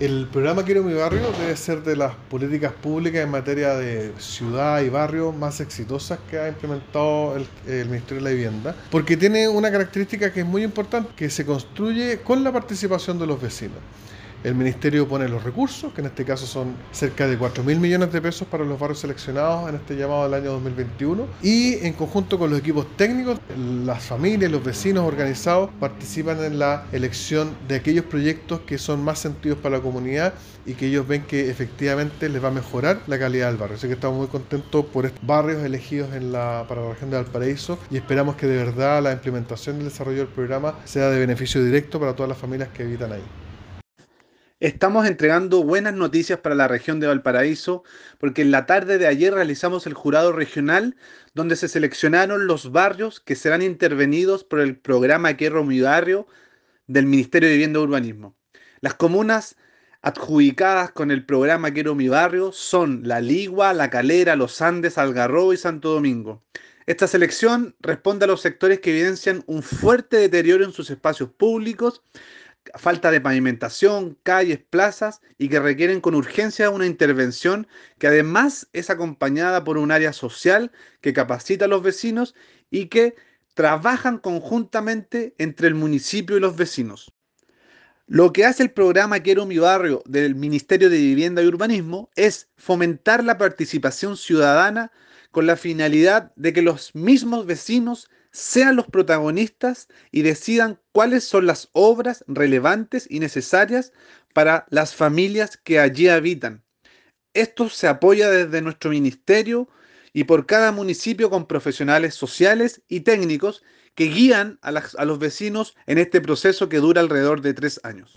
El programa Quiero mi barrio debe ser de las políticas públicas en materia de ciudad y barrio más exitosas que ha implementado el, Ministerio de la Vivienda, porque tiene una característica que es muy importante, que se construye con la participación de los vecinos. El ministerio pone los recursos, que en este caso son cerca de 4 mil millones de pesos para los barrios seleccionados en este llamado del año 2021. Y en conjunto con los equipos técnicos, las familias, los vecinos organizados participan en la elección de aquellos proyectos que son más sentidos para la comunidad y que ellos ven que efectivamente les va a mejorar la calidad del barrio. Así que estamos muy contentos por estos barrios elegidos en la, para la región de Valparaíso y esperamos que de verdad la implementación y el desarrollo del programa sea de beneficio directo para todas las familias que habitan ahí. Estamos entregando buenas noticias para la región de Valparaíso porque en la tarde de ayer realizamos el jurado regional donde se seleccionaron los barrios que serán intervenidos por el programa Quiero mi barrio del Ministerio de Vivienda y Urbanismo. Las comunas adjudicadas con el programa Quiero mi barrio son La Ligua, La Calera, Los Andes, Algarrobo y Santo Domingo. Esta selección responde a los sectores que evidencian un fuerte deterioro en sus espacios públicos falta de pavimentación, calles, plazas y que requieren con urgencia una intervención que además es acompañada por un área social que capacita a los vecinos y que trabajan conjuntamente entre el municipio y los vecinos. Lo que hace el programa Quiero mi barrio del Ministerio de Vivienda y Urbanismo es fomentar la participación ciudadana con la finalidad de que los mismos vecinos sean los protagonistas y decidan cuáles son las obras relevantes y necesarias para las familias que allí habitan. Esto se apoya desde nuestro ministerio y por cada municipio con profesionales sociales y técnicos que guían a, los vecinos en este proceso que dura alrededor de tres años.